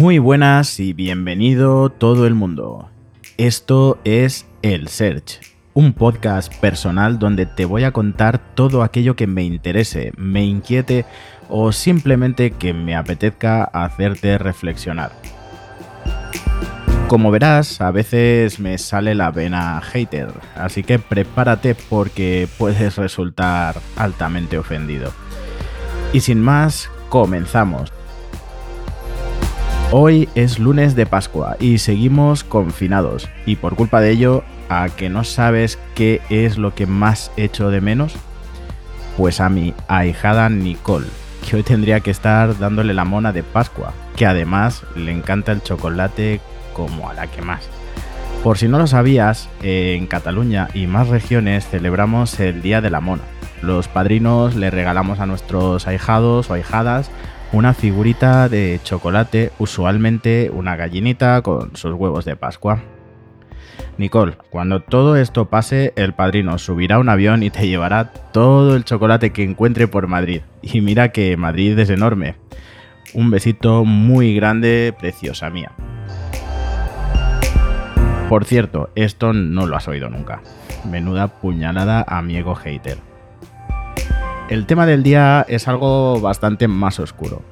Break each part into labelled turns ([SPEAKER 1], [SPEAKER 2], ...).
[SPEAKER 1] Muy buenas y bienvenido todo el mundo. Esto es El Search, un podcast personal donde te voy a contar todo aquello que me interese, me inquiete o simplemente que me apetezca hacerte reflexionar. Como verás, a veces me sale la vena hater, así que prepárate porque puedes resultar altamente ofendido. Y sin más, comenzamos. Hoy es lunes de Pascua y seguimos confinados. Y por culpa de ello, ¿a que no sabes qué es lo que más echo de menos? Pues a mi ahijada Nicole, que hoy tendría que estar dándole la mona de Pascua, que además le encanta el chocolate como a la que más. Por si no lo sabías, en Cataluña y más regiones celebramos el Día de la Mona. Los padrinos le regalamos a nuestros ahijados o ahijadas una figurita de chocolate, usualmente una gallinita con sus huevos de Pascua. Nicole, cuando todo esto pase, el padrino subirá un avión y te llevará todo el chocolate que encuentre por Madrid. Y mira que Madrid es enorme. Un besito muy grande, preciosa mía. Por cierto, esto no lo has oído nunca. Menuda puñalada a mi ego hater. El tema del día es algo bastante más oscuro.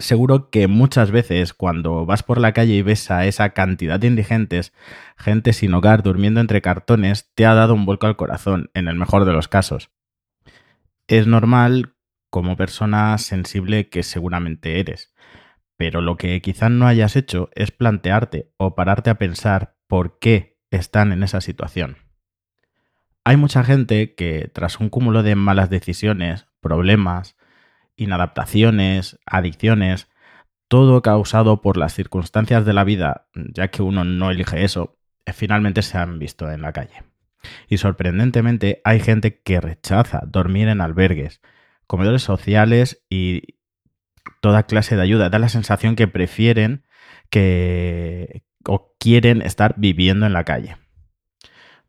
[SPEAKER 1] Seguro que muchas veces cuando vas por la calle y ves a esa cantidad de indigentes, gente sin hogar durmiendo entre cartones, te ha dado un vuelco al corazón, en el mejor de los casos. Es normal como persona sensible que seguramente eres, pero lo que quizás no hayas hecho es plantearte o pararte a pensar por qué están en esa situación. Hay mucha gente que tras un cúmulo de malas decisiones, problemas, inadaptaciones, adicciones, todo causado por las circunstancias de la vida, ya que uno no elige eso, eh, finalmente se han visto en la calle. Y sorprendentemente hay gente que rechaza dormir en albergues, comedores sociales y toda clase de ayuda. Da la sensación que prefieren que o quieren estar viviendo en la calle.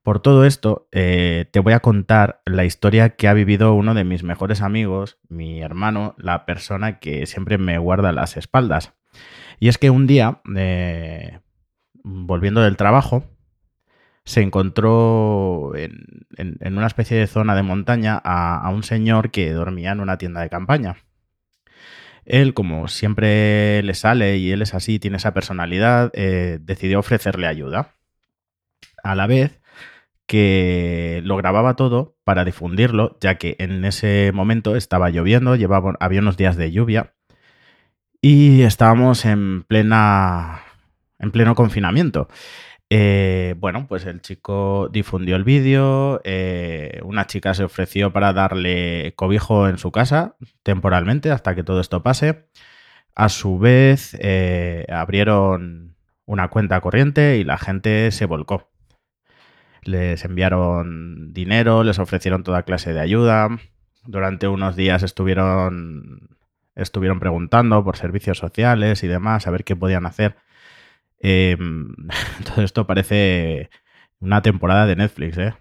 [SPEAKER 1] Por todo esto, eh, te voy a contar la historia que ha vivido uno de mis mejores amigos, mi hermano, la persona que siempre me guarda las espaldas. Y es que un día, eh, volviendo del trabajo, se encontró en, una especie de zona de montaña a, un señor que dormía en una tienda de campaña. Él, como siempre le sale y él es así, tiene esa personalidad, eh, decidió ofrecerle ayuda. A la vez, que lo grababa todo para difundirlo, ya que en ese momento estaba lloviendo, había unos días de lluvia y estábamos en plena en pleno confinamiento. Eh, bueno, pues el chico difundió el vídeo, eh, una chica se ofreció para darle cobijo en su casa temporalmente hasta que todo esto pase. A su vez, eh, abrieron una cuenta corriente y la gente se volcó les enviaron dinero, les ofrecieron toda clase de ayuda. Durante unos días estuvieron, estuvieron preguntando por servicios sociales y demás, a ver qué podían hacer. Em, todo esto parece una temporada de Netflix, ¿eh?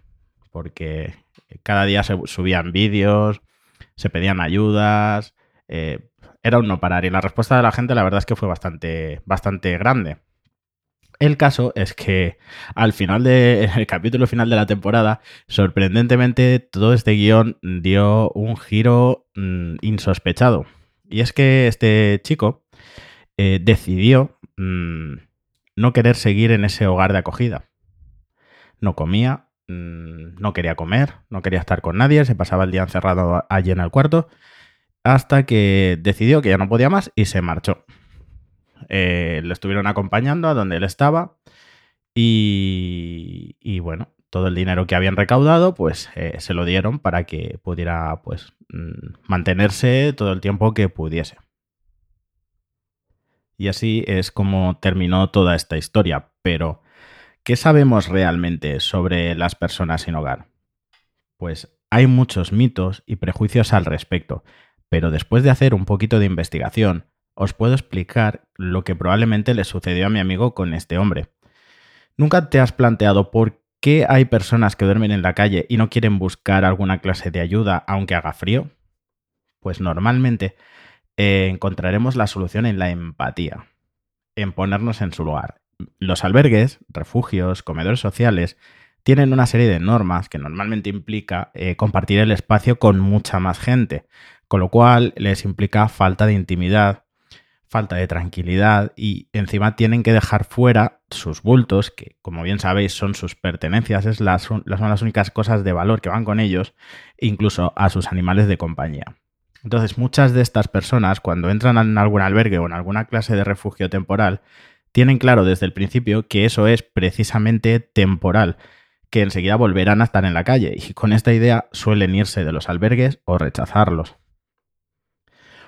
[SPEAKER 1] porque cada día se subían vídeos, se pedían ayudas, eh, era un no parar. Y la respuesta de la gente, la verdad es que fue bastante, bastante grande. El caso es que al final del capítulo final de la temporada, sorprendentemente, todo este guion dio un giro mm, insospechado. Y es que este chico eh, decidió mm, no querer seguir en ese hogar de acogida. No comía, mm, no quería comer, no quería estar con nadie, se pasaba el día encerrado allí en el cuarto, hasta que decidió que ya no podía más y se marchó. Eh, le estuvieron acompañando a donde él estaba y, bueno, todo el dinero que habían recaudado pues eh, se lo dieron para que pudiera pues mm, mantenerse todo el tiempo que pudiese. Y así es como terminó toda esta historia. Pero, ¿qué sabemos realmente sobre las personas sin hogar? Pues hay muchos mitos y prejuicios al respecto, pero después de hacer un poquito de investigación, os puedo explicar lo que probablemente le sucedió a mi amigo con este hombre. ¿Nunca te has planteado por qué hay personas que duermen en la calle y no quieren buscar alguna clase de ayuda aunque haga frío? Pues normalmente eh, encontraremos la solución en la empatía. en ponernos en su lugar. Los albergues, refugios, comedores sociales tienen una serie de normas que normalmente implica eh, compartir el espacio con mucha más gente, con lo cual les implica falta de intimidad, falta de tranquilidad y encima tienen que dejar fuera sus bultos, que como bien sabéis son sus pertenencias, es las, son las únicas cosas de valor que van con ellos, incluso a sus animales de compañía. Entonces muchas de estas personas cuando entran en algún albergue o en alguna clase de refugio temporal, tienen claro desde el principio que eso es precisamente temporal, que enseguida volverán a estar en la calle y con esta idea suelen irse de los albergues o rechazarlos.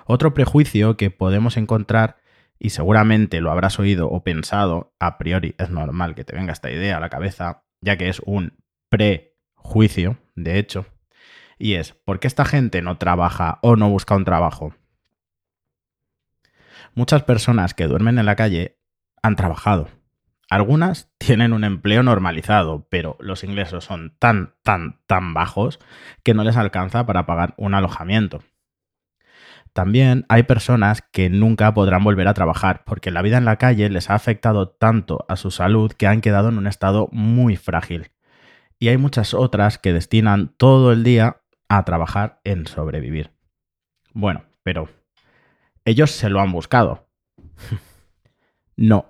[SPEAKER 1] Otro prejuicio que podemos encontrar, y seguramente lo habrás oído o pensado, a priori es normal que te venga esta idea a la cabeza, ya que es un prejuicio, de hecho, y es, ¿por qué esta gente no trabaja o no busca un trabajo? Muchas personas que duermen en la calle han trabajado, algunas tienen un empleo normalizado, pero los ingresos son tan, tan, tan bajos que no les alcanza para pagar un alojamiento. También hay personas que nunca podrán volver a trabajar porque la vida en la calle les ha afectado tanto a su salud que han quedado en un estado muy frágil. Y hay muchas otras que destinan todo el día a trabajar en sobrevivir. Bueno, pero ellos se lo han buscado. no,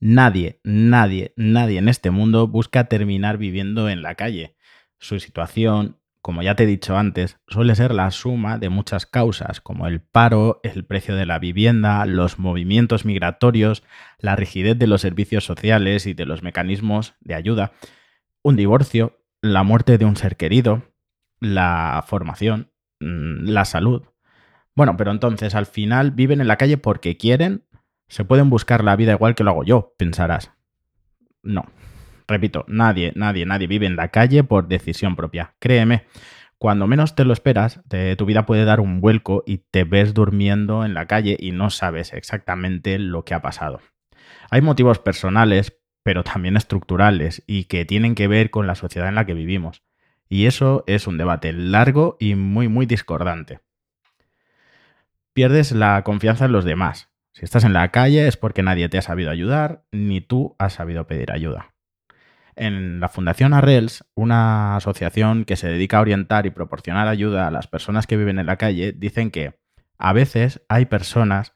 [SPEAKER 1] Nadie, nadie, nadie en este mundo busca terminar viviendo en la calle. Su situación, como ya te he dicho antes, suele ser la suma de muchas causas, como el paro, el precio de la vivienda, los movimientos migratorios, la rigidez de los servicios sociales y de los mecanismos de ayuda, un divorcio, la muerte de un ser querido, la formación, mm, la salud. Bueno, pero entonces al final viven en la calle porque quieren se pueden buscar la vida igual que lo hago yo, pensarás. No. Repito, nadie, nadie, nadie vive en la calle por decisión propia. Créeme, cuando menos te lo esperas, tu vida puede dar un vuelco y te ves durmiendo en la calle y no sabes exactamente lo que ha pasado. Hay motivos personales, pero también estructurales y que tienen que ver con la sociedad en la que vivimos. Y eso es un debate largo y muy, muy discordante. Pierdes la confianza en los demás, si estás en la calle es porque nadie te ha sabido ayudar, ni tú has sabido pedir ayuda. En la Fundación Arrels, una asociación que se dedica a orientar y proporcionar ayuda a las personas que viven en la calle, dicen que a veces hay personas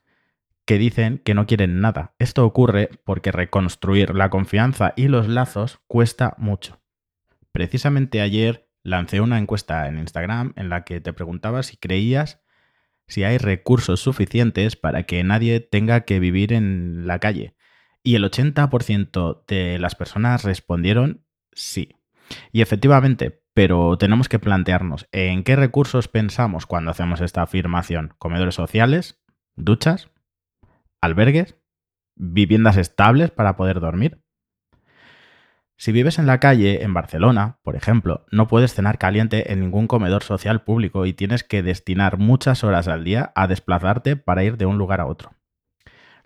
[SPEAKER 1] que dicen que no quieren nada. Esto ocurre porque reconstruir la confianza y los lazos cuesta mucho. Precisamente ayer lancé una encuesta en Instagram en la que te preguntaba si creías si hay recursos suficientes para que nadie tenga que vivir en la calle. Y el 80% de las personas respondieron sí. Y efectivamente, pero tenemos que plantearnos en qué recursos pensamos cuando hacemos esta afirmación. Comedores sociales, duchas, albergues, viviendas estables para poder dormir. Si vives en la calle, en Barcelona, por ejemplo, no puedes cenar caliente en ningún comedor social público y tienes que destinar muchas horas al día a desplazarte para ir de un lugar a otro.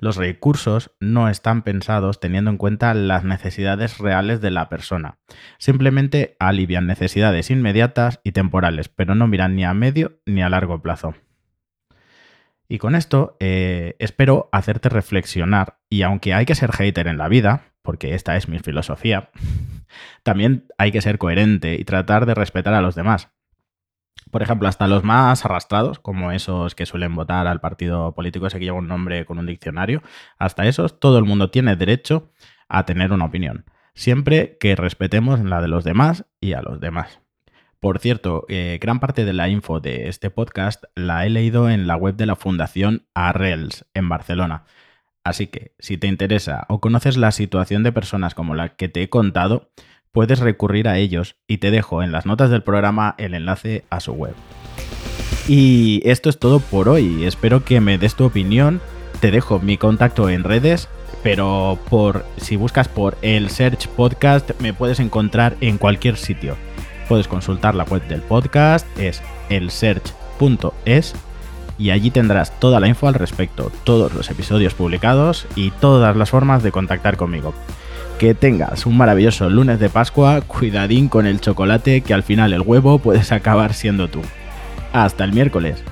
[SPEAKER 1] Los recursos no están pensados teniendo en cuenta las necesidades reales de la persona. Simplemente alivian necesidades inmediatas y temporales, pero no miran ni a medio ni a largo plazo. Y con esto eh, espero hacerte reflexionar y aunque hay que ser hater en la vida, porque esta es mi filosofía, también hay que ser coherente y tratar de respetar a los demás. Por ejemplo, hasta los más arrastrados, como esos que suelen votar al partido político ese que lleva un nombre con un diccionario, hasta esos, todo el mundo tiene derecho a tener una opinión, siempre que respetemos la de los demás y a los demás. Por cierto, eh, gran parte de la info de este podcast la he leído en la web de la Fundación Arrels en Barcelona. Así que, si te interesa o conoces la situación de personas como la que te he contado, puedes recurrir a ellos y te dejo en las notas del programa el enlace a su web. Y esto es todo por hoy. Espero que me des tu opinión. Te dejo mi contacto en redes, pero por si buscas por el Search Podcast me puedes encontrar en cualquier sitio. Puedes consultar la web del podcast, es elsearch.es y allí tendrás toda la info al respecto, todos los episodios publicados y todas las formas de contactar conmigo. Que tengas un maravilloso lunes de Pascua, cuidadín con el chocolate que al final el huevo puedes acabar siendo tú. Hasta el miércoles.